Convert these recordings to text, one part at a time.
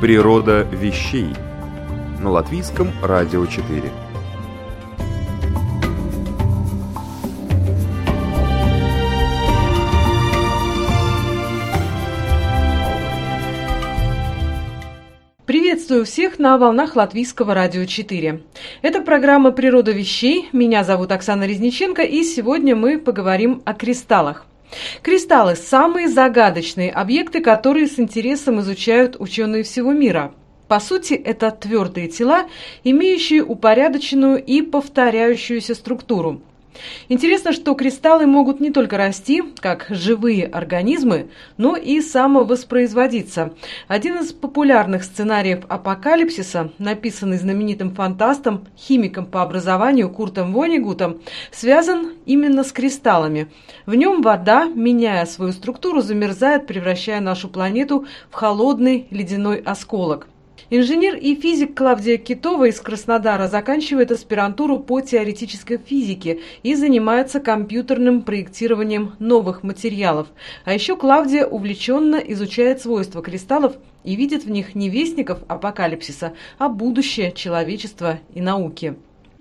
Природа вещей на латвийском радио 4. Приветствую всех на волнах Латвийского радио 4. Это программа «Природа вещей». Меня зовут Оксана Резниченко, и сегодня мы поговорим о кристаллах. Кристаллы – самые загадочные объекты, которые с интересом изучают ученые всего мира. По сути, это твердые тела, имеющие упорядоченную и повторяющуюся структуру. Интересно, что кристаллы могут не только расти, как живые организмы, но и самовоспроизводиться. Один из популярных сценариев апокалипсиса, написанный знаменитым фантастом, химиком по образованию Куртом Вонигутом, связан именно с кристаллами. В нем вода, меняя свою структуру, замерзает, превращая нашу планету в холодный ледяной осколок. Инженер и физик Клавдия Китова из Краснодара заканчивает аспирантуру по теоретической физике и занимается компьютерным проектированием новых материалов. А еще Клавдия увлеченно изучает свойства кристаллов и видит в них не вестников апокалипсиса, а будущее человечества и науки.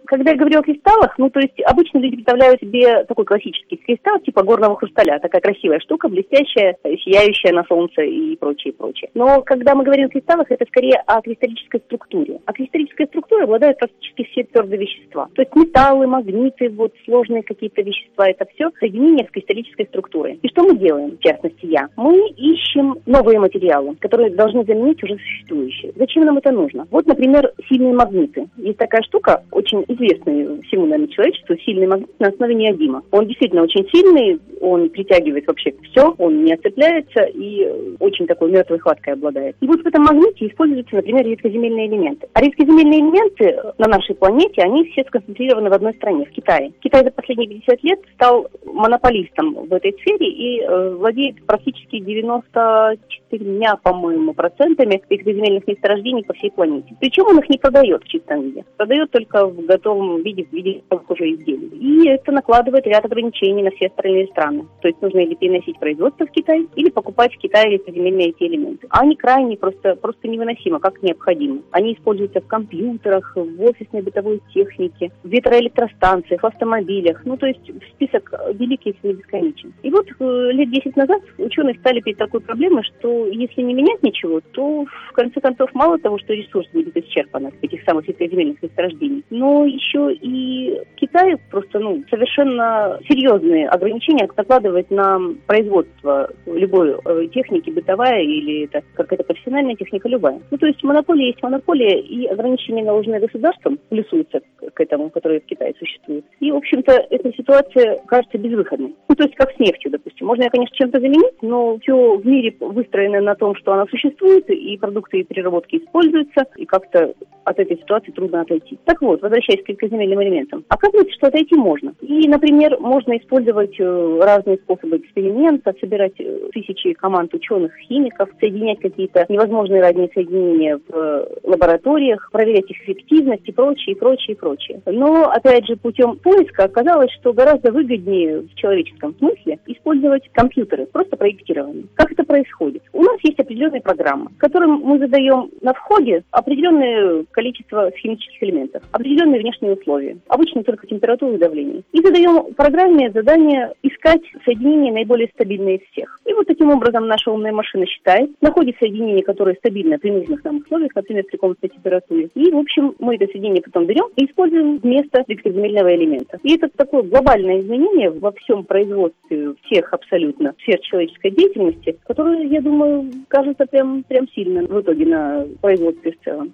Когда я говорю о кристаллах, ну, то есть обычно люди представляют себе такой классический кристалл типа горного хрусталя, такая красивая штука, блестящая, сияющая на солнце и прочее, прочее. Но когда мы говорим о кристаллах, это скорее о кристаллической структуре. А кристаллической структурой обладают практически все твердые вещества. То есть металлы, магниты, вот сложные какие-то вещества, это все соединение с кристаллической структурой. И что мы делаем, в частности я? Мы ищем новые материалы, которые должны заменить уже существующие. Зачем нам это нужно? Вот, например, сильные магниты. Есть такая штука, очень известный всему, наверное, человечеству сильный магнит на основе неодима. Он действительно очень сильный, он притягивает вообще все, он не оцепляется и очень такой мертвой хваткой обладает. И вот в этом магните используются, например, редкоземельные элементы. А редкоземельные элементы на нашей планете, они все сконцентрированы в одной стране, в Китае. Китай за последние 50 лет стал монополистом в этой сфере и э, владеет практически 94 дня, по-моему, процентами редкоземельных месторождений по всей планете. Причем он их не продает в чистом виде. Продает только в готовом готовом виде, в виде уже изделий. И это накладывает ряд ограничений на все остальные страны. То есть нужно или переносить производство в Китай, или покупать в Китае редкоземельные эти элементы. Они крайне просто, просто невыносимо, как необходимо. Они используются в компьютерах, в офисной бытовой технике, в ветроэлектростанциях, в автомобилях. Ну, то есть список великий, если не бесконечен. И вот э, лет 10 назад ученые стали перед такой проблемой, что если не менять ничего, то в конце концов мало того, что ресурс будет исчерпан этих самых редкоземельных месторождений, но еще и Китай просто ну, совершенно серьезные ограничения накладывает на производство любой э, техники, бытовая или это какая-то профессиональная техника, любая. Ну, то есть монополия есть монополия, и ограничения, наложенные государством, плюсуются к этому, который в Китае существует. И, в общем-то, эта ситуация кажется безвыходной. Ну, то есть как с нефтью, допустим. Можно ее, конечно, чем-то заменить, но все в мире выстроено на том, что она существует, и продукты и переработки используются, и как-то от этой ситуации трудно отойти. Так вот, возвращаясь к редкоземельным элементам, оказывается, что отойти можно. И, например, можно использовать э, разные способы эксперимента, собирать э, тысячи команд ученых, химиков, соединять какие-то невозможные ранее соединения в э, лабораториях, проверять их эффективность и прочее, и прочее, и прочее. Но, опять же, путем поиска оказалось, что гораздо выгоднее в человеческом смысле использовать компьютеры, просто проектирование. Как это происходит? У нас есть определенная программа, которым мы задаем на входе определенное количество химических элементов, определенные внешние условия, обычно только температуру и давление. И задаем программе задание искать соединения наиболее стабильные из всех. И вот таким образом наша умная машина считает, находит соединение, которое стабильно при нужных нам условиях, например, при комнатной температуре. И, в общем, мы это соединение потом берем и используем вместо редкоземельного элемента. И это такое глобальное изменение во всем производстве всех абсолютно сфер человеческой деятельности, которое, я думаю, кажется прям, прям сильно в итоге на производстве в целом.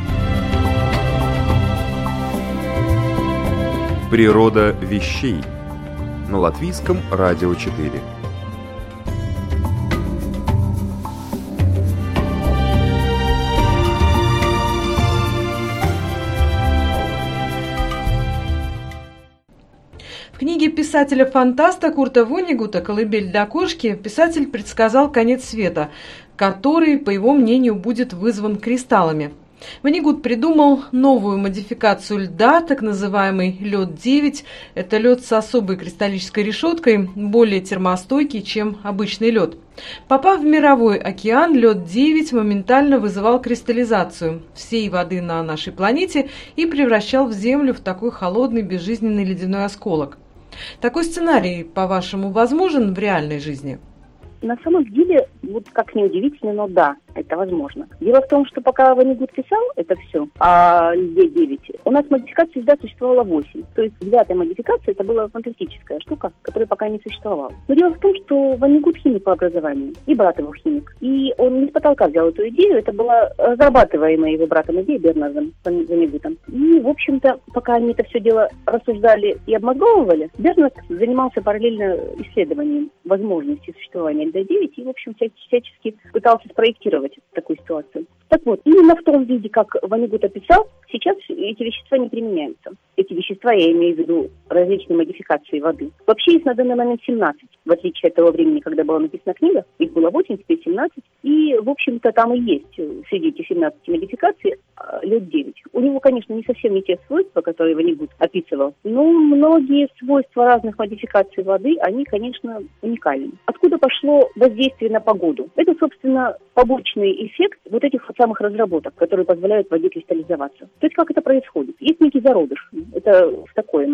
Природа вещей на латвийском радио 4. В книге писателя-фантаста Курта Вонигута «Колыбель для кошки» писатель предсказал конец света, который, по его мнению, будет вызван кристаллами – Ванигут придумал новую модификацию льда, так называемый лед-9. Это лед с особой кристаллической решеткой, более термостойкий, чем обычный лед. Попав в мировой океан, лед-9 моментально вызывал кристаллизацию всей воды на нашей планете и превращал в Землю в такой холодный безжизненный ледяной осколок. Такой сценарий, по-вашему, возможен в реальной жизни? На самом деле, вот как ни удивительно, но да, это возможно. Дело в том, что пока Ванигут писал это все, а льде 9, у нас модификаций всегда существовало 8. То есть девятая модификация это была фантастическая штука, которая пока не существовала. Но дело в том, что Ванигут химик по образованию, и брат его химик. И он не с потолка взял эту идею, это была разрабатываемая его братом идея Берназом Ванигутом. И, в общем-то, пока они это все дело рассуждали и обмозговывали, Берназ занимался параллельно исследованием возможности существования ЛД-9 и, в общем, всячески пытался спроектировать регулировать такую ситуацию. Так вот, именно в том виде, как Ванигут описал, сейчас эти вещества не применяются. Эти вещества, я имею в виду различные модификации воды. Вообще их на данный момент 17, в отличие от того времени, когда была написана книга. Их было 8, теперь 17. И, в общем-то, там и есть среди этих 17 модификаций а, лед 9. У него, конечно, не совсем не те свойства, которые Ванигут описывал, но многие свойства разных модификаций воды, они, конечно, уникальны. Откуда пошло воздействие на погоду? Это, собственно, побочный эффект вот этих вот самых разработок, которые позволяют воде кристаллизоваться. То есть как это происходит? Есть некий зародыш. Это такое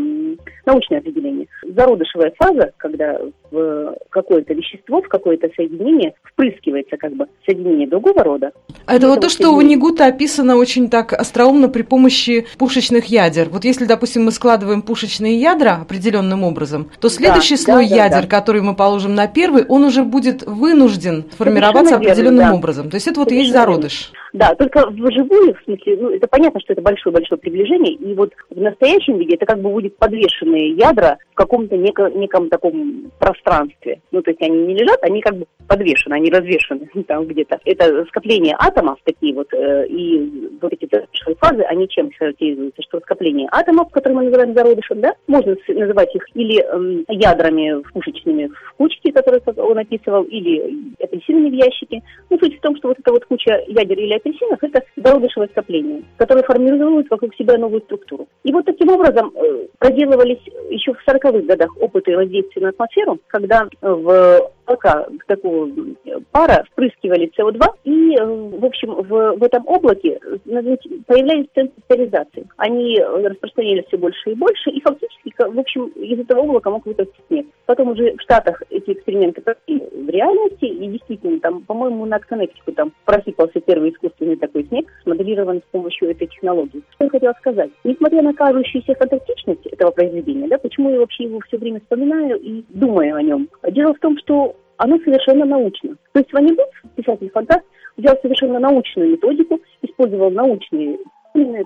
научное определение. Зародышевая фаза, когда в какое-то вещество, в какое-то соединение впрыскивается как бы соединение другого рода. А это вот то, что у Нигута описано очень так остроумно при помощи пушечных ядер. Вот если, допустим, мы складываем пушечные ядра определенным образом, то следующий да, слой да, ядер, да. который мы положим на первый, он уже будет вынужден формироваться определенным да. образом. То есть это вот Совершенно есть зародыш. Да, только вживую, в смысле, ну, это понятно, что это большое-большое приближение, и вот в настоящем виде это как бы будет подвешенные ядра в каком-то неко, неком таком пространстве. Ну, то есть они не лежат, они как бы подвешены, они развешены там где-то. Это скопление атомов такие вот, э, и вот эти фазы, они чем характеризуются? Что скопление атомов, которые мы называем зародышем, да, можно называть их или э, ядрами пушечными в кучке, которые он описывал, или апельсинами в ящике. Ну, суть в том, что вот эта вот куча ядер или апельсинах – это зародышевое скопление, которое формирует вокруг себя новую структуру. И вот таким образом э, проделывались еще в 40-х годах опыты воздействия на атмосферу, когда в облака такого пара впрыскивали СО2, и, э, в общем, в, в этом облаке появлялись центры. Они распространялись все больше и больше, и фактически, в общем, из этого облака мог вырасти снег. Потом уже в Штатах эти эксперименты прошли в реальности, и действительно, там, по-моему, над Коннектику там просыпался первый искусственный такой снег, смоделирован с помощью этой технологии. Что я хотела сказать? Несмотря на кажущуюся фантастичность этого произведения, да, почему я вообще его все время вспоминаю и думаю о нем? Дело в том, что оно совершенно научно. То есть Ванигут, писатель-фантаст, взял совершенно научную методику, использовал научный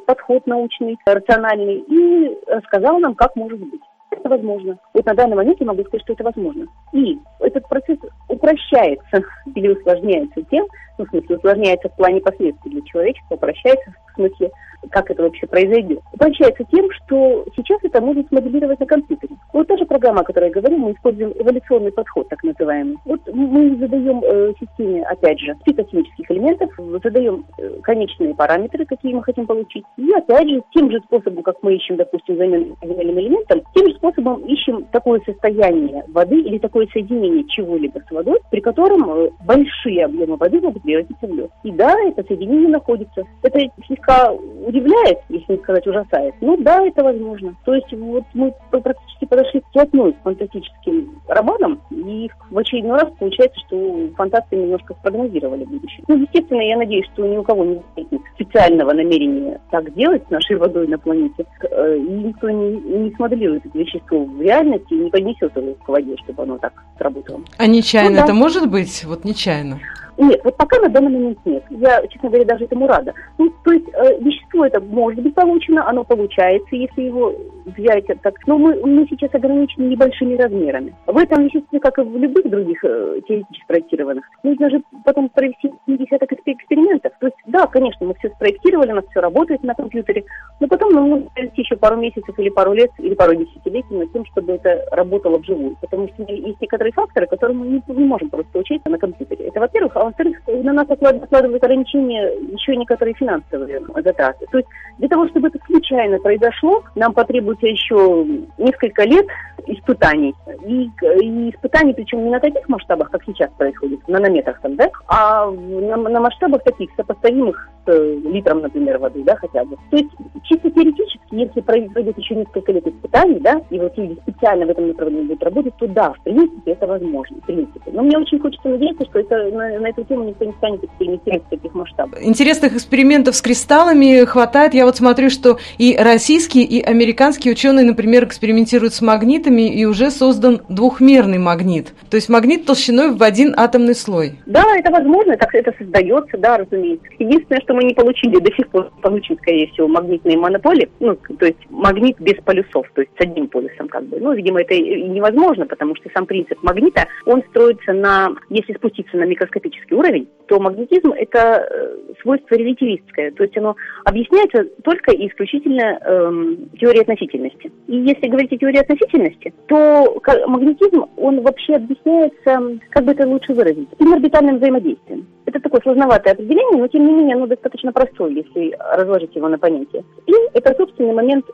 подход научный, рациональный и рассказал нам, как может быть. Это возможно. Вот на данный момент я могу сказать, что это возможно. И этот процесс упрощается или усложняется тем, ну, в смысле, усложняется в плане последствий для человечества, упрощается смысле как это вообще произойдет, упрощается тем, что сейчас это можно смоделировать на компьютере. Вот та же программа, о которой я говорю, мы используем эволюционный подход, так называемый. Вот мы задаем э, системе, опять же, список химических элементов, задаем э, конечные параметры, какие мы хотим получить, и опять же, тем же способом, как мы ищем, допустим, замену элементом, тем же способом ищем такое состояние воды или такое соединение чего-либо с водой, при котором э, большие объемы воды могут превратиться в лед. И да, это соединение находится. Это слегка удивляет, если не сказать ужасает. Ну да, это возможно. То есть вот мы практически подошли вплотную к фантастическим романам, и в очередной раз получается, что фантасты немножко спрогнозировали будущее. Ну, естественно, я надеюсь, что ни у кого не возникнет специального намерения так делать с нашей водой на планете, э, и никто не, не смоделирует это вещество в реальности и не поднесет его к воде, чтобы оно так сработало. А нечаянно ну, да. это может быть? Вот нечаянно? Нет, вот пока на данный момент нет. Я, честно говоря, даже этому рада. Ну, то есть э, вещество это может быть получено, оно получается, если его взять так. Но мы, мы сейчас ограничены небольшими размерами. В этом веществе, как и в любых других э, теоретически проектированных, нужно же потом провести десяток экспериментов. То есть, да, конечно, мы все спроектировали, у нас все работает на компьютере, но потом нам нужно провести еще пару месяцев или пару лет, или пару десятилетий над тем, чтобы это работало вживую. Потому что есть некоторые факторы, которые мы не, не можем просто учить на компьютере. Это, во-первых. А во-вторых, на нас накладывают ограничения еще некоторые финансовые затраты. То есть для того, чтобы это случайно произошло, нам потребуется еще несколько лет испытаний. И, и испытаний, причем не на таких масштабах, как сейчас происходит, на нанометрах там, да, а на, на масштабах таких сопоставимых литром, например, воды, да, хотя бы. То есть чисто теоретически, если пройдет еще несколько лет испытаний, да, и вот люди специально в этом направлении будут работать, то да, в принципе, это возможно, в принципе. Но мне очень хочется надеяться, что это на, на эту тему никто не станет экспериментировать в таких масштабах. Интересных экспериментов с кристаллами хватает. Я вот смотрю, что и российские, и американские ученые, например, экспериментируют с магнитами, магнитами и уже создан двухмерный магнит. То есть магнит толщиной в один атомный слой. Да, это возможно, так это создается, да, разумеется. Единственное, что мы не получили до сих пор, получим, скорее всего, магнитные монополи, ну, то есть магнит без полюсов, то есть с одним полюсом как бы. Ну, видимо, это невозможно, потому что сам принцип магнита, он строится на, если спуститься на микроскопический уровень, то магнетизм – это э, свойство релятивистское, то есть оно объясняется только и исключительно эм, теорией относительности. И если говорить о теории относительности, то магнетизм, он вообще объясняется, как бы это лучше выразить, инорбитальным взаимодействием. Это такое сложноватое определение, но тем не менее оно достаточно простое, если разложить его на понятие. И это собственный момент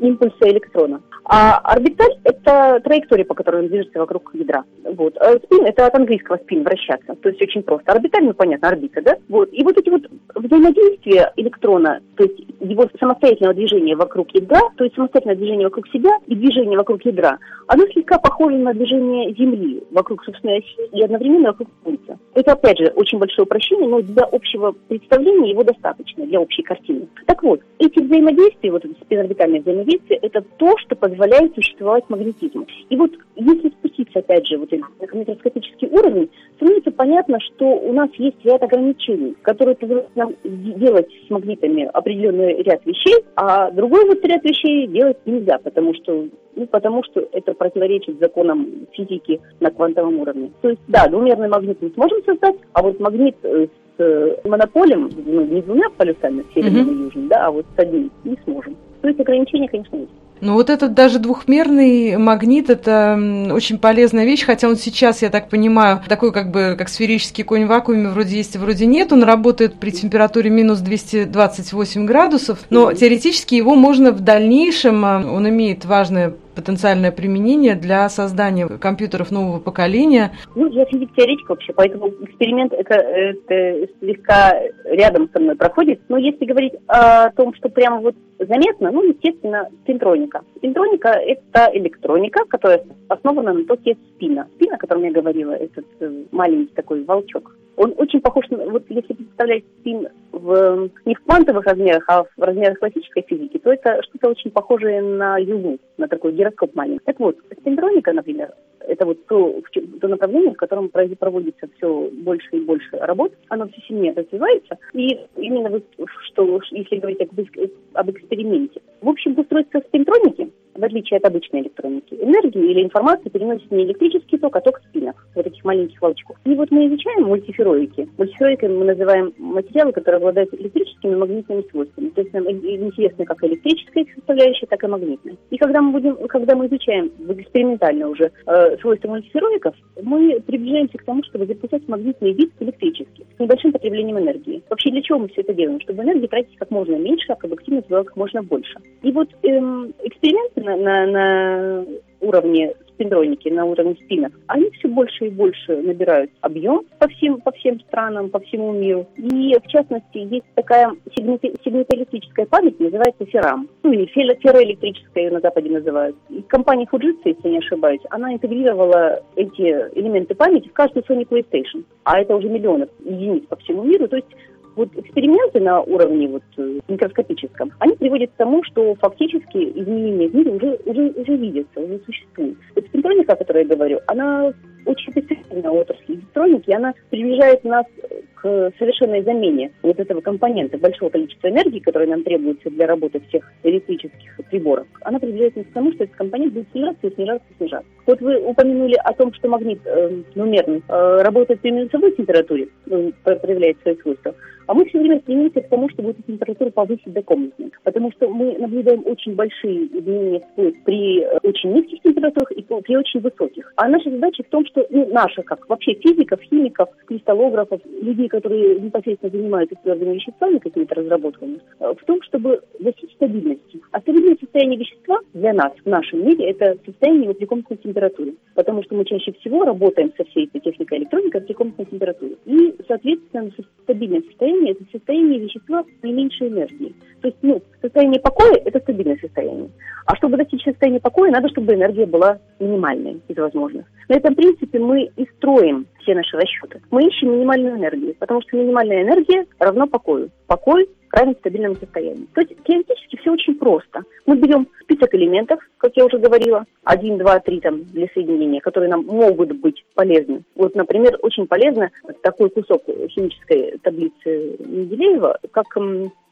импульса электрона. А орбиталь – это траектория, по которой он движется вокруг ядра. Вот. А спин – это от английского спин – вращаться. То есть очень просто. Орбиталь, ну понятно, орбита, да? Вот. И вот эти вот взаимодействия электрона, то есть его самостоятельного движения вокруг ядра, то есть самостоятельное движение вокруг себя и движение вокруг ядра, оно слегка похоже на движение Земли вокруг собственной оси и одновременно вокруг Солнца. Это, опять же, очень большое упрощение, но для общего представления его достаточно, для общей картины. Так вот, эти взаимодействия, вот эти спинорбитальные взаимодействия, это то, что позволяет существовать магнетизму. И вот если спуститься, опять же, вот на микроскопический уровень, становится понятно, что у нас есть ряд ограничений, которые позволяют нам делать с магнитами определенный ряд вещей, а другой вот ряд вещей делать нельзя, потому что ну, потому что это противоречит законам физики на квантовом уровне. То есть, да, двумерный магнит мы сможем создать, а вот магнит э, с э, монополем, ну, не двумя полюсами, северным mm-hmm. и южным, да, а вот с одним не сможем. То есть ограничения, конечно, есть. Ну вот этот даже двухмерный магнит, это очень полезная вещь, хотя он сейчас, я так понимаю, такой как бы, как сферический конь в вакууме, вроде есть, вроде нет, он работает при температуре минус 228 градусов, но теоретически его можно в дальнейшем, а, он имеет важное потенциальное применение для создания компьютеров нового поколения? Ну, я физик-теоретик вообще, поэтому эксперимент это, это слегка рядом со мной проходит. Но если говорить о том, что прямо вот заметно, ну, естественно, спинтроника. Спинтроника – это электроника, которая основана на токе спина. Спин, о котором я говорила, этот э, маленький такой волчок. Он очень похож на, вот если представлять спин в, не в квантовых размерах, а в размерах классической физики, то это что-то очень похожее на юлу, на такой гироскоп маленький. Так вот, спинтроника, например, это вот то, то направление, в котором проводится все больше и больше работ, оно все сильнее развивается. И именно вот, что, если говорить об, об эксперименте. В общем, устройство спинтроники в отличие от обычной электроники. Энергию или информацию переносит не электрический ток, а ток спинов, вот этих маленьких волчков. И вот мы изучаем мультифероики. Мультифероиками мы называем материалы, которые обладают электрическими и магнитными свойствами. То есть нам интересны как электрическая их составляющая, так и магнитная. И когда мы будем, когда мы изучаем экспериментально уже э, свойства мультифероиков, мы приближаемся к тому, чтобы записать магнитный вид электрический с небольшим потреблением энергии. Вообще для чего мы все это делаем? Чтобы энергии тратить как можно меньше, а продуктивность была как можно больше. И вот эм, эксперименты на, на, на уровне спиндроники, на уровне спинов, они все больше и больше набирают объем по всем, по всем странам, по всему миру. И, в частности, есть такая сигнаталистическая память, называется феррам. Ну, или ферроэлектрическая ее на Западе называют. И компания Fujitsu, если не ошибаюсь, она интегрировала эти элементы памяти в каждую Sony PlayStation. А это уже миллионы единиц по всему миру. То есть вот эксперименты на уровне вот э, микроскопическом, они приводят к тому, что фактически изменения в мире уже, уже, уже видятся, уже существуют. Вот спинтроника, о которой я говорю, она очень специальная отрасль электроники, она приближает нас к совершенной замене вот этого компонента, большого количества энергии, которое нам требуется для работы всех электрических приборов. Она приближает нас к тому, что этот компонент будет снижаться и снижаться и снижаться. Вот вы упомянули о том, что магнит э, numерный э, работает при минусовой температуре, э, проявляет свои свойства. А мы все время стремимся к тому, чтобы эту температуру повысить до комнатной. Потому что мы наблюдаем очень большие изменения вплоть при э, очень низких температурах и при очень высоких. А наша задача в том, что ну, наша, как вообще физиков, химиков, кристаллографов, людей, которые непосредственно занимаются твердыми веществами, какими-то разработками, э, в том, чтобы достичь стабильности. А стабильное состояние вещества для нас в нашем мире – это состояние его при комнатной температуре. Потому что мы чаще всего работаем со всей этой техникой электроники при комнатной температуре. И, соответственно, стабильное состояние состояние – это состояние вещества с наименьшей энергией. То есть, ну, состояние покоя – это стабильное состояние. А чтобы достичь состояния покоя, надо, чтобы энергия была минимальной из возможных. На этом принципе мы и строим все наши расчеты. Мы ищем минимальную энергию, потому что минимальная энергия равна покою. Покой равен стабильному состоянию. То есть теоретически все очень просто. Мы берем список элементов, как я уже говорила, один, два, три там для соединения, которые нам могут быть полезны. Вот, например, очень полезно такой кусок химической таблицы Менделеева, как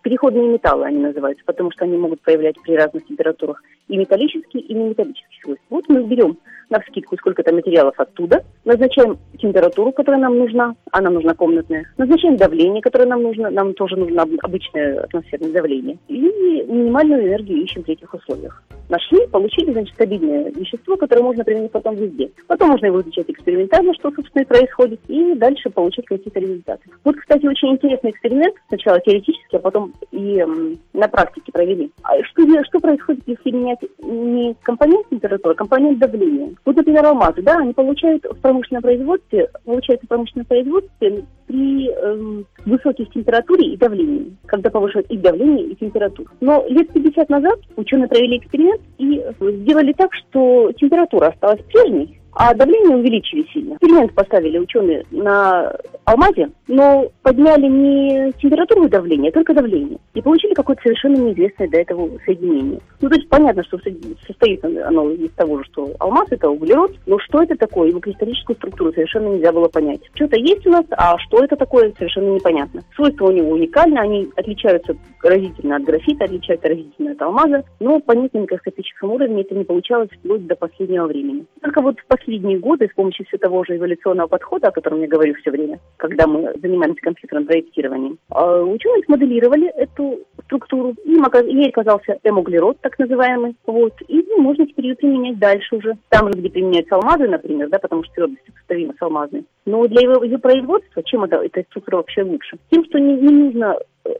переходные металлы они называются, потому что они могут проявлять при разных температурах и металлические, и неметаллические свойства. Вот мы берем на вскидку сколько-то материалов оттуда, назначаем температуру, которая нам нужна, а нам нужна комнатная, назначаем давление, которое нам нужно, нам тоже нужно обычное атмосферное давление, и минимальную энергию ищем при этих условиях. Нашли, получили, значит, стабильное вещество, которое можно применить потом везде. Потом можно его изучать экспериментально, что, собственно, и происходит, и дальше получить какие-то результаты. Вот, кстати, очень интересный эксперимент, сначала теоретически, а потом и на практике провели. А что, что происходит, если менять не компонент температуры, а компонент давления? Вот, например, алмазы, да, они получают в промышленном производстве, получают в промышленном производстве при эм, высоких температуре и давлении, когда повышают и давление, и температуру. Но лет 50 назад ученые провели эксперимент и сделали так, что температура осталась прежней, а давление увеличили сильно. Эксперимент поставили ученые на алмазе, но подняли не температуру давления, а только давление. И получили какое-то совершенно неизвестное до этого соединение. Ну, то есть понятно, что состоит оно из того же, что алмаз это углерод, но что это такое? Его кристаллическую структуру совершенно нельзя было понять. Что-то есть у нас, а что это такое, совершенно непонятно. Свойства у него уникальны, они отличаются разительно от графита, отличаются разительно от алмаза, но понять на микроскопическом уровне это не получалось вплоть до последнего времени. Только вот в последние годы с помощью все того же эволюционного подхода, о котором я говорю все время, когда мы занимаемся компьютерным проектированием, а, ученые смоделировали эту структуру. Им, ей оказался эмуглерод, так называемый. Вот. И ну, можно теперь ее применять дальше уже. Там где применяются алмазы, например, да, потому что твердость сопоставима с алмазной. Но для его, ее производства, чем это, эта структура вообще лучше? Тем, что не, не нужно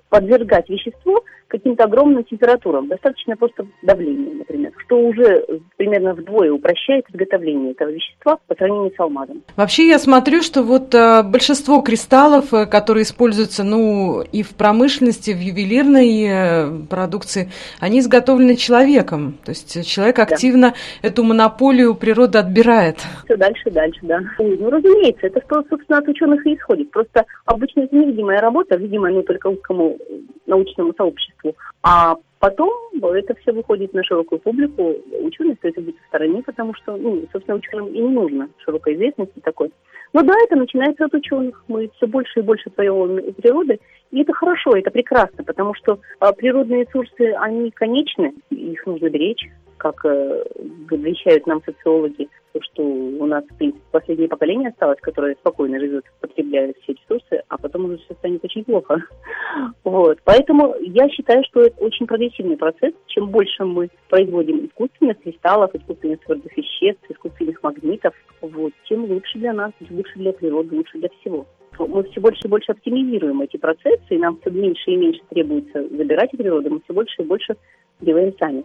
подвергать вещество каким-то огромным температурам. Достаточно просто давления, например, что уже примерно вдвое упрощает изготовление этого вещества по сравнению с алмазом. Вообще я смотрю, что вот э, большинство кристаллов, э, которые используются ну, и в промышленности, в ювелирной э, продукции, они изготовлены человеком. То есть человек активно да. эту монополию природы отбирает. Все дальше дальше, да. Ну, разумеется, это что, собственно, от ученых и исходит. Просто обычно это невидимая работа, видимая ну, только узкому научному сообществу. А потом это все выходит на широкую публику. Ученые стоят быть в стороне, потому что, ну, собственно, ученым и не нужно широкой известности такой. Но да, это начинается от ученых. Мы все больше и больше поем природы. И это хорошо, это прекрасно, потому что а, природные ресурсы, они конечны, их нужно беречь, как э, вещают нам социологи то, что у нас, в принципе, последнее поколение осталось, которое спокойно живет, потребляя все ресурсы, а потом уже все станет очень плохо. Вот. Поэтому я считаю, что это очень прогрессивный процесс. Чем больше мы производим искусственных кристаллов, искусственных твердых веществ, искусственных магнитов, вот, тем лучше для нас, лучше для природы, лучше для всего мы все больше и больше оптимизируем эти процессы, и нам все меньше и меньше требуется забирать природу, мы все больше и больше делаем сами.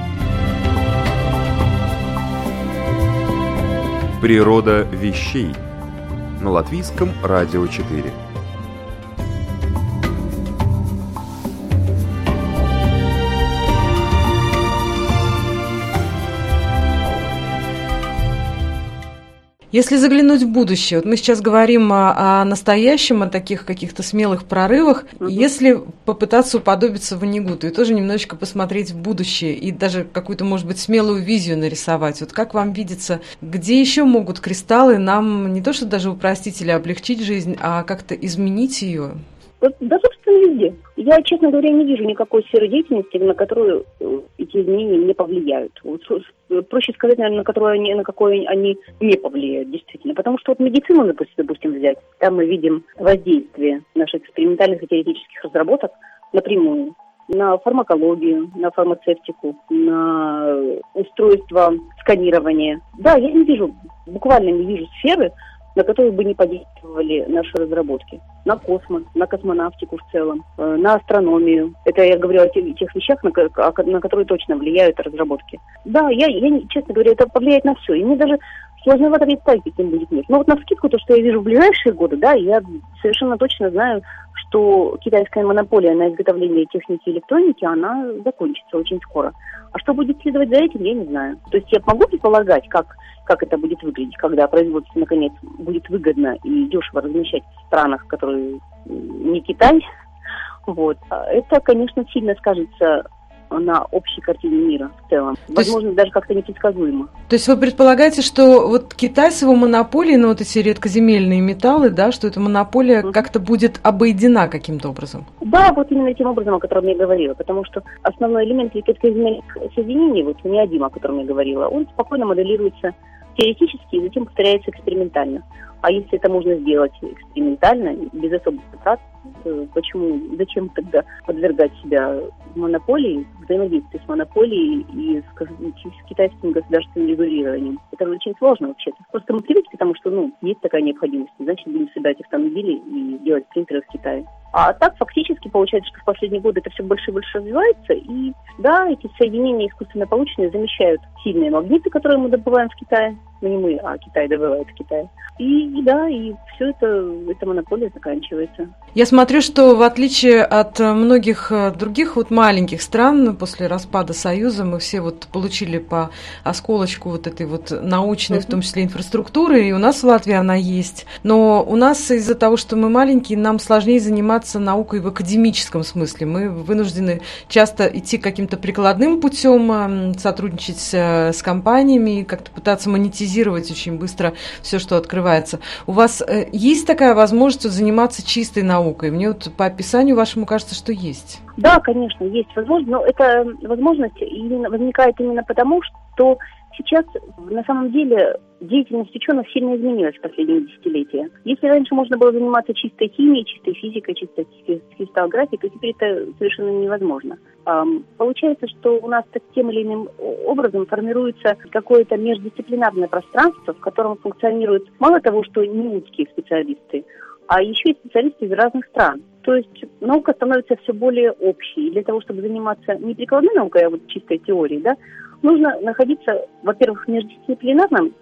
Природа вещей на латвийском радио 4. Если заглянуть в будущее, вот мы сейчас говорим о, о настоящем, о таких каких-то смелых прорывах, угу. если попытаться уподобиться Ванигуту и тоже немножечко посмотреть в будущее и даже какую-то, может быть, смелую визию нарисовать, вот как вам видится, где еще могут кристаллы нам не то что даже упростить или облегчить жизнь, а как-то изменить ее? Да, собственно, везде. Я, честно говоря, не вижу никакой сферы деятельности, на которую э, эти изменения не повлияют. Вот, проще сказать, наверное, на которую они, на какой они не повлияют, действительно. Потому что вот медицину, допустим, взять, там мы видим воздействие наших экспериментальных и теоретических разработок напрямую на фармакологию, на фармацевтику, на устройство сканирования. Да, я не вижу, буквально не вижу сферы, на которые бы не подействовали наши разработки. На космос, на космонавтику в целом, э, на астрономию. Это я говорю о тех, вещах, на, которые точно влияют разработки. Да, я, я, честно говоря, это повлияет на все. И мне даже сложновато представить, каким будет мир. Но вот на скидку, то, что я вижу в ближайшие годы, да, я совершенно точно знаю, что китайская монополия на изготовление техники и электроники, она закончится очень скоро. А что будет следовать за этим, я не знаю. То есть я могу предполагать, как как это будет выглядеть, когда производство, наконец, будет выгодно и дешево размещать в странах, которые не Китай. Вот. А это, конечно, сильно скажется на общей картине мира в целом. То Возможно, есть, даже как-то непредсказуемо. То есть вы предполагаете, что вот Китай с его монополией на вот эти редкоземельные металлы, да, что эта монополия mm-hmm. как-то будет обойдена каким-то образом? Да, вот именно тем образом, о котором я говорила, потому что основной элемент редкоземельных соединений, вот неодим, о котором я говорила, он спокойно моделируется теоретически и затем повторяется экспериментально. А если это можно сделать экспериментально, без особых затрат, э, почему, зачем тогда подвергать себя монополии, взаимодействию с монополией и с, с китайским государственным регулированием? Это очень сложно вообще-то. Просто мы привыкли к тому, что ну, есть такая необходимость, значит, будем собирать автомобили и делать принтеры в Китае. А так фактически получается, что в последние годы это все больше и больше развивается, и да, эти соединения искусственно полученные замещают сильные магниты, которые мы добываем в Китае, ну не мы, а Китай добывает в Китае. И, да, и все это, эта монополия заканчивается. Я смотрю, что в отличие от многих э, других вот маленьких стран, после распада Союза мы все вот получили по осколочку вот этой вот научной, mm-hmm. в том числе инфраструктуры, и у нас в Латвии она есть. Но у нас из-за того, что мы маленькие, нам сложнее заниматься наукой в академическом смысле. Мы вынуждены часто идти каким-то прикладным путем, эм, сотрудничать э, с компаниями, как-то пытаться монетизировать очень быстро все, что открывается. У вас э, есть такая возможность заниматься чистой наукой? Мне вот по описанию вашему кажется, что есть. Да, конечно, есть возможность, но эта возможность именно, возникает именно потому, что сейчас на самом деле деятельность ученых сильно изменилась в последние десятилетия. Если раньше можно было заниматься чистой химией, чистой физикой, чистой кристаллографией, то теперь это совершенно невозможно. Получается, что у нас тем или иным образом формируется какое-то междисциплинарное пространство, в котором функционируют мало того, что не узкие специалисты, а еще и специалисты из разных стран. То есть наука становится все более общей. Для того, чтобы заниматься не прикладной наукой, а вот чистой теорией, да, нужно находиться, во-первых, в междисциплинарном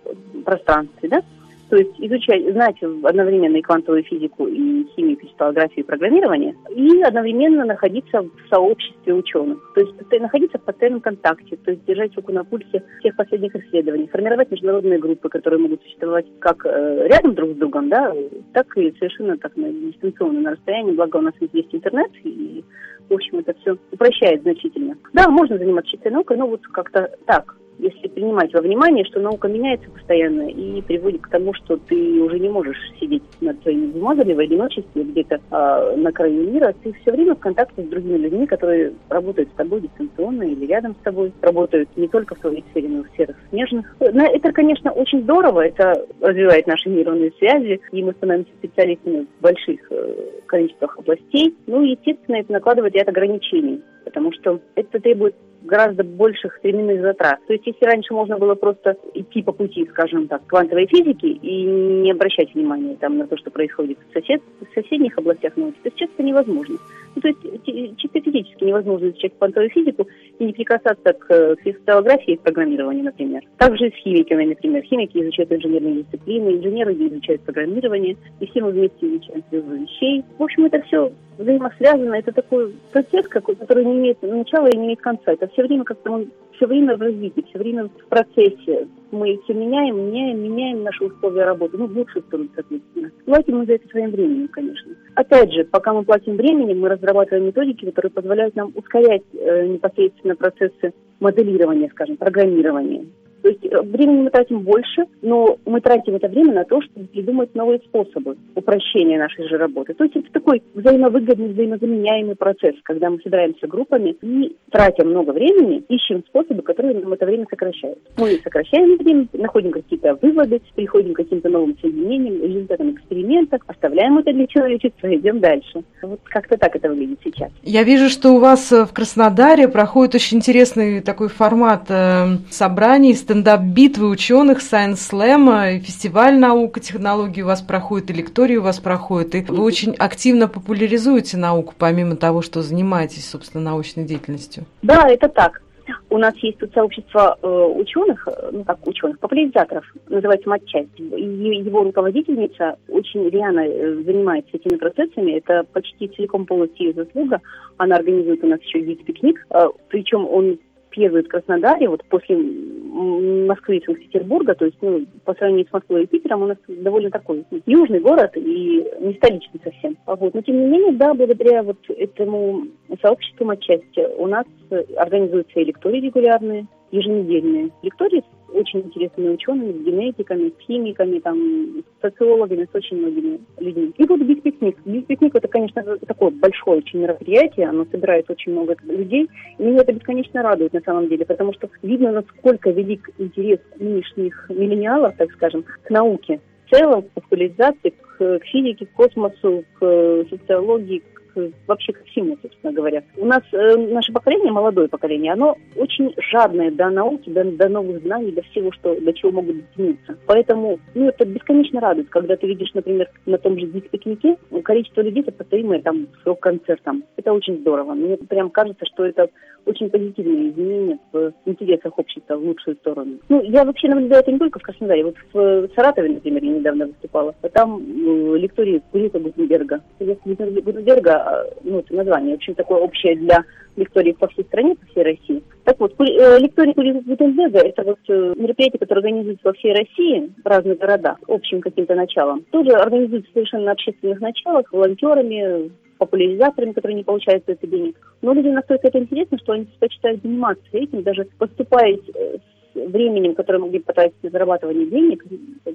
пространстве, да, то есть изучать, знать одновременно и квантовую физику, и химию, кристаллографию, и программирование, и одновременно находиться в сообществе ученых. То есть находиться в постоянном контакте, то есть держать руку на пульсе всех последних исследований, формировать международные группы, которые могут существовать как э, рядом друг с другом, да, так и совершенно так на дистанционно, на расстоянии, благо у нас есть интернет, и, в общем, это все упрощает значительно. Да, можно заниматься чистой наукой, но вот как-то так, если принимать во внимание, что наука меняется постоянно и приводит к тому, что ты уже не можешь сидеть над своими бумагами в одиночестве где-то э, на краю мира. Ты все время в контакте с другими людьми, которые работают с тобой дистанционно или рядом с тобой, работают не только в твоей сфере, но и в сферах смежных. Это, конечно, очень здорово, это развивает наши нейронные связи, и мы становимся специалистами в больших э, количествах областей. Ну, естественно, это накладывает ряд ограничений, потому что это требует гораздо больших временных затрат. То есть если раньше можно было просто идти по пути, скажем так, квантовой физики и не обращать внимания там, на то, что происходит в, сосед, в соседних областях науки, то сейчас это невозможно. Ну, то есть чисто физически невозможно изучать квантовую физику и не прикасаться к кристаллографии и программированию, например. Также с химиками, например. Химики изучают инженерные дисциплины, инженеры изучают программирование, и все мы вместе изучаем звезды вещей. В общем, это все взаимосвязано. Это такой процесс, который не имеет начала и не имеет конца. Это все время как-то он все время в развитии, все время в процессе. Мы все меняем, меняем, меняем наши условия работы. Ну, в лучшую сторону, соответственно. Платим мы за это своим временем, конечно. Опять же, пока мы платим временем, мы разрабатываем методики, которые позволяют нам ускорять э, непосредственно процессы моделирования, скажем, программирования. То есть э, времени мы тратим больше, но мы тратим это время на то, чтобы придумать новые способы упрощения нашей же работы. То есть это такой взаимовыгодный, взаимозаменяемый процесс, когда мы собираемся группами и тратим много времени, ищем способы, которые нам это время сокращают. Мы сокращаем время, находим какие-то выводы, приходим к каким-то новым соединениям, результатам экспериментов, оставляем это для человечества и идем дальше. Вот как-то так это выглядит сейчас. Я вижу, что у вас в Краснодаре проходит очень интересный такой формат э, собраний, стендап-битвы ученых, Science Slam, фестиваль наук и технологий у вас проходит, и лектории у вас проходят, и вы очень активно популяризуете науку, помимо того, что занимаетесь, собственно, научной деятельностью. Да, это так. У нас есть тут сообщество э, ученых, э, ну как ученых, популяризаторов, называется матчасть. Его руководительница очень реально э, занимается этими процессами. Это почти целиком полностью ее заслуга. Она организует у нас еще гид-пикник, э, причем он первый в Краснодаре, вот после Москвы и Санкт-Петербурга, то есть ну, по сравнению с Москвой и Питером у нас довольно такой южный город и не столичный совсем. А вот. Но тем не менее, да, благодаря вот этому сообществу отчасти у нас организуются и лектории регулярные, еженедельные лектории очень интересными учеными, с генетиками, с химиками, там, с социологами, с очень многими людьми. И вот Бигпикник. Бигпикник это, конечно, такое большое очень мероприятие, оно собирает очень много людей, и меня это бесконечно радует на самом деле, потому что видно, насколько велик интерес нынешних миллениалов, так скажем, к науке в целом, к популяризации, к, к физике, к космосу, к социологии, к вообще ко всему, собственно говоря. У нас э, наше поколение, молодое поколение, оно очень жадное до науки, до, до новых знаний, до всего, что, до чего могут дотянуться. Поэтому ну, это бесконечно радует, когда ты видишь, например, на том же диск-пикнике количество людей, сопоставимое там с рок-концертом. Это очень здорово. Мне прям кажется, что это очень позитивные изменения в интересах общества в лучшую сторону. Ну, я вообще наблюдаю это не только в Краснодаре. Вот в Саратове, например, я недавно выступала. Там э, лектории Кулика Гутенберга. Гутенберга ну, это название очень такое общее для лекторий по всей стране, по всей России. Так вот, э, лекторий Гутенберга – это вот э, мероприятие, которое организуется во всей России, в разных городах, общим каким-то началом. Тоже организуется совершенно на общественных началах, волонтерами, популяризаторами, которые не получают за это денег. Но людям настолько это интересно, что они предпочитают заниматься этим, даже поступая э, с временем, которое могли потратить на зарабатывание денег,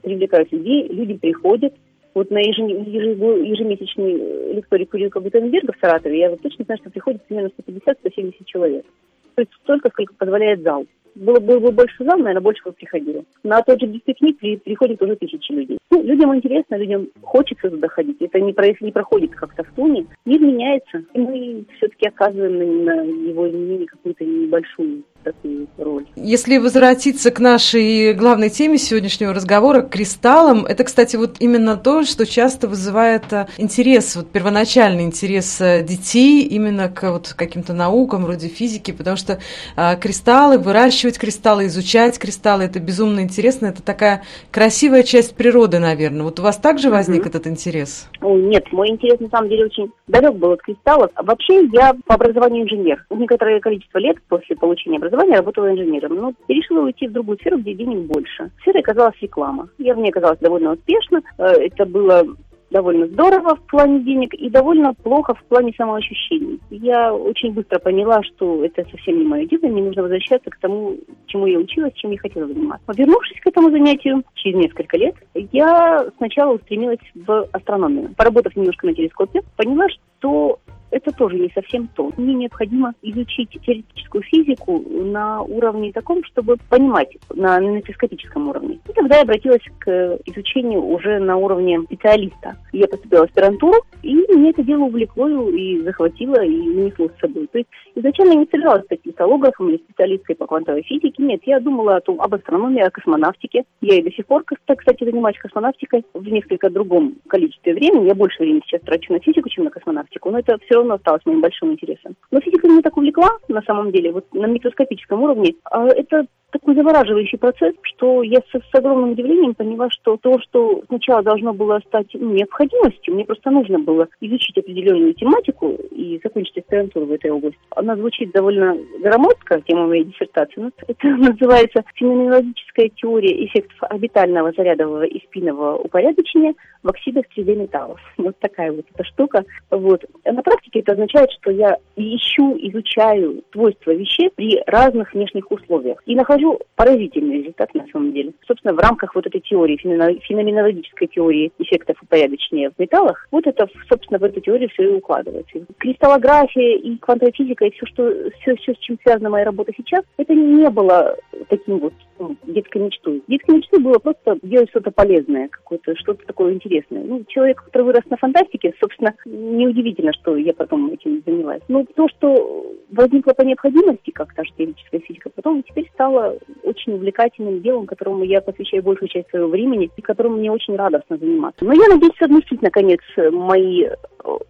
привлекают людей, люди приходят, вот на ежемесячный э, лекторий Курилка Гутенберга в Саратове, я вот точно знаю, что приходит примерно 150-170 человек. То есть столько, сколько позволяет зал. Было, было бы больше зал, наверное, больше бы приходило. На тот же дисциплин при, приходит уже тысячи людей. Ну, людям интересно, людям хочется туда ходить. Это не, про, не проходит как-то в туне. Мир меняется, и мы все-таки оказываем на, на его изменение какую-то небольшую такую роль. Если возвратиться к нашей главной теме сегодняшнего разговора, к кристаллам, это, кстати, вот именно то, что часто вызывает э, интерес, вот первоначальный интерес э, детей именно к вот каким-то наукам вроде физики, потому что а, кристаллы, выращивать кристаллы, изучать кристаллы, это безумно интересно, это такая красивая часть природы, наверное. Вот у вас также возник mm-hmm. этот интерес? Нет, мой интерес на самом деле очень далек был от кристаллов. Вообще я по образованию инженер. Некоторое количество лет после получения образования образования, работала инженером, но решила уйти в другую сферу, где денег больше. Сферой оказалась реклама. Я в ней оказалась довольно успешно. Э, это было довольно здорово в плане денег и довольно плохо в плане самоощущений. Я очень быстро поняла, что это совсем не мое дело, мне нужно возвращаться к тому, чему я училась, чем я хотела заниматься. Вернувшись к этому занятию через несколько лет, я сначала устремилась в астрономию. Поработав немножко на телескопе, поняла, что это тоже не совсем то. Мне необходимо изучить теоретическую физику на уровне таком, чтобы понимать на нанофископическом уровне. И тогда я обратилась к изучению уже на уровне специалиста. Я поступила в аспирантуру, и мне это дело увлекло и захватило, и унесло с собой. То есть изначально я не собиралась стать кристаллографом или специалисткой по квантовой физике. Нет, я думала о том, об астрономии, о космонавтике. Я и до сих пор, кстати, занимаюсь космонавтикой в несколько другом количестве времени. Я больше времени сейчас трачу на физику, чем на космонавтику. Но это все равно осталось моим большим интересом. Но физика меня так увлекла, на самом деле, вот на микроскопическом уровне. А это такой завораживающий процесс, что я с, с огромным удивлением поняла, что то, что сначала должно было стать необходимостью, мне просто нужно было изучить определенную тематику и закончить аспирантуру в этой области. Она звучит довольно громоздко, тема моей диссертации, но это называется феноменологическая теория эффектов орбитального зарядового и спинного упорядочения в оксидах 3D-металлов. Вот такая вот эта штука. Вот. А на практике это означает, что я ищу, изучаю свойства вещей при разных внешних условиях. И нахожу поразительный результат на самом деле. Собственно, в рамках вот этой теории, феноменологической теории эффектов упорядочения в металлах, вот это, собственно, в эту теорию все и укладывается. Кристаллография и квантовая физика, и все, что, все, все, с чем связана моя работа сейчас, это не было таким вот ну, детской мечтой. Детской мечтой было просто делать что-то полезное, какое-то, что-то такое интересное. Ну, человек, который вырос на фантастике, собственно, неудивительно, что я потом этим занялась. Но то, что возникло по необходимости, как та же теоретическая физика, потом теперь стало очень увлекательным делом, которому я посвящаю большую часть своего времени и которым мне очень радостно заниматься. Но я надеюсь совместить, наконец, мои э,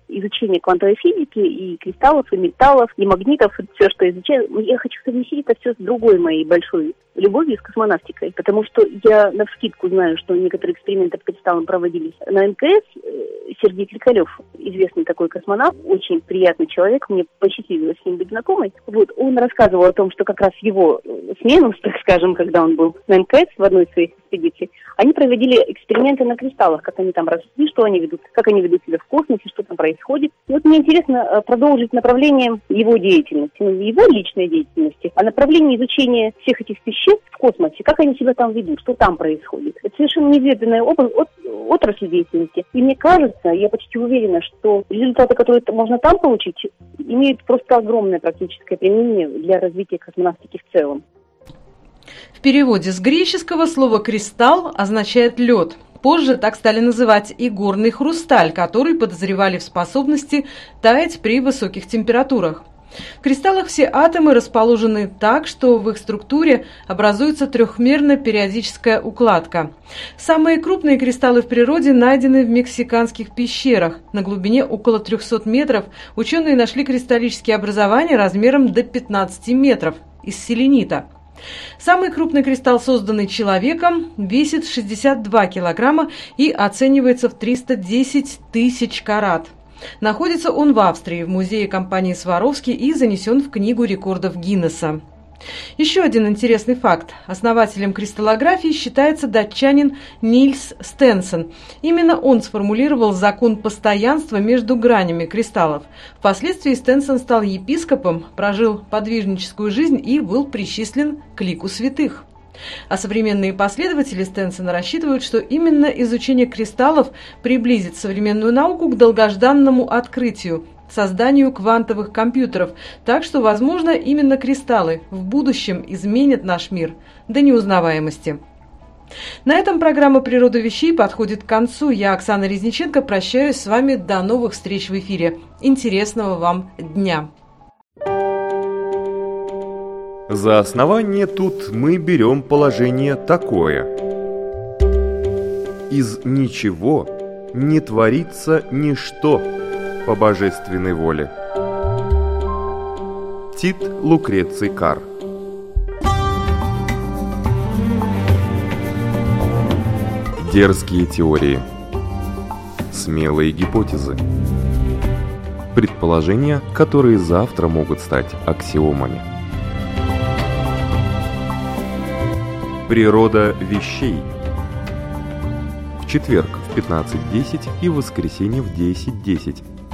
изучения квантовой физики и кристаллов, и металлов, и магнитов, все, что изучаю. Я хочу совместить это все с другой моей большой любовью с космонавтикой, потому что я на вскидку знаю, что некоторые эксперименты по кристаллам проводились на МКС. Э, Сергей Кликалев, известный такой космонавт, очень приятный человек, мне посчастливилось с ним быть знакомой. Вот, он рассказывал о том, что как раз его э, смену, так скажем, когда он был на МКС в одной из своих экспедиций, они проводили эксперименты на кристаллах, как они там росли, что они ведут, как они ведут себя в космосе, что там происходит. И вот мне интересно э, продолжить направление его деятельности, ну, его личной деятельности, а направление изучения всех этих веществ в космосе, как они себя там ведут, что там происходит. Это совершенно неизведанная область, от, отрасль деятельности. И мне кажется, я почти уверена, что результаты, которые можно там получить, имеют просто огромное практическое применение для развития космонавтики в целом. В переводе с греческого слово «кристалл» означает «лед». Позже так стали называть и горный хрусталь, который подозревали в способности таять при высоких температурах. В кристаллах все атомы расположены так, что в их структуре образуется трехмерная периодическая укладка. Самые крупные кристаллы в природе найдены в мексиканских пещерах. На глубине около 300 метров ученые нашли кристаллические образования размером до 15 метров из селенита. Самый крупный кристалл, созданный человеком, весит 62 килограмма и оценивается в 310 тысяч карат. Находится он в Австрии, в музее компании «Сваровский» и занесен в Книгу рекордов Гиннесса. Еще один интересный факт. Основателем кристаллографии считается датчанин Нильс Стенсон. Именно он сформулировал закон постоянства между гранями кристаллов. Впоследствии Стенсон стал епископом, прожил подвижническую жизнь и был причислен к лику святых. А современные последователи Стенсона рассчитывают, что именно изучение кристаллов приблизит современную науку к долгожданному открытию – созданию квантовых компьютеров, так что, возможно, именно кристаллы в будущем изменят наш мир до неузнаваемости. На этом программа «Природа вещей» подходит к концу. Я, Оксана Резниченко, прощаюсь с вами до новых встреч в эфире. Интересного вам дня! За основание тут мы берем положение такое. Из ничего не творится ничто по божественной воле. Тит Лукреций Кар. Дерзкие теории. Смелые гипотезы. Предположения, которые завтра могут стать аксиомами – Природа вещей. В четверг в в 15.10 и в воскресенье в 10.10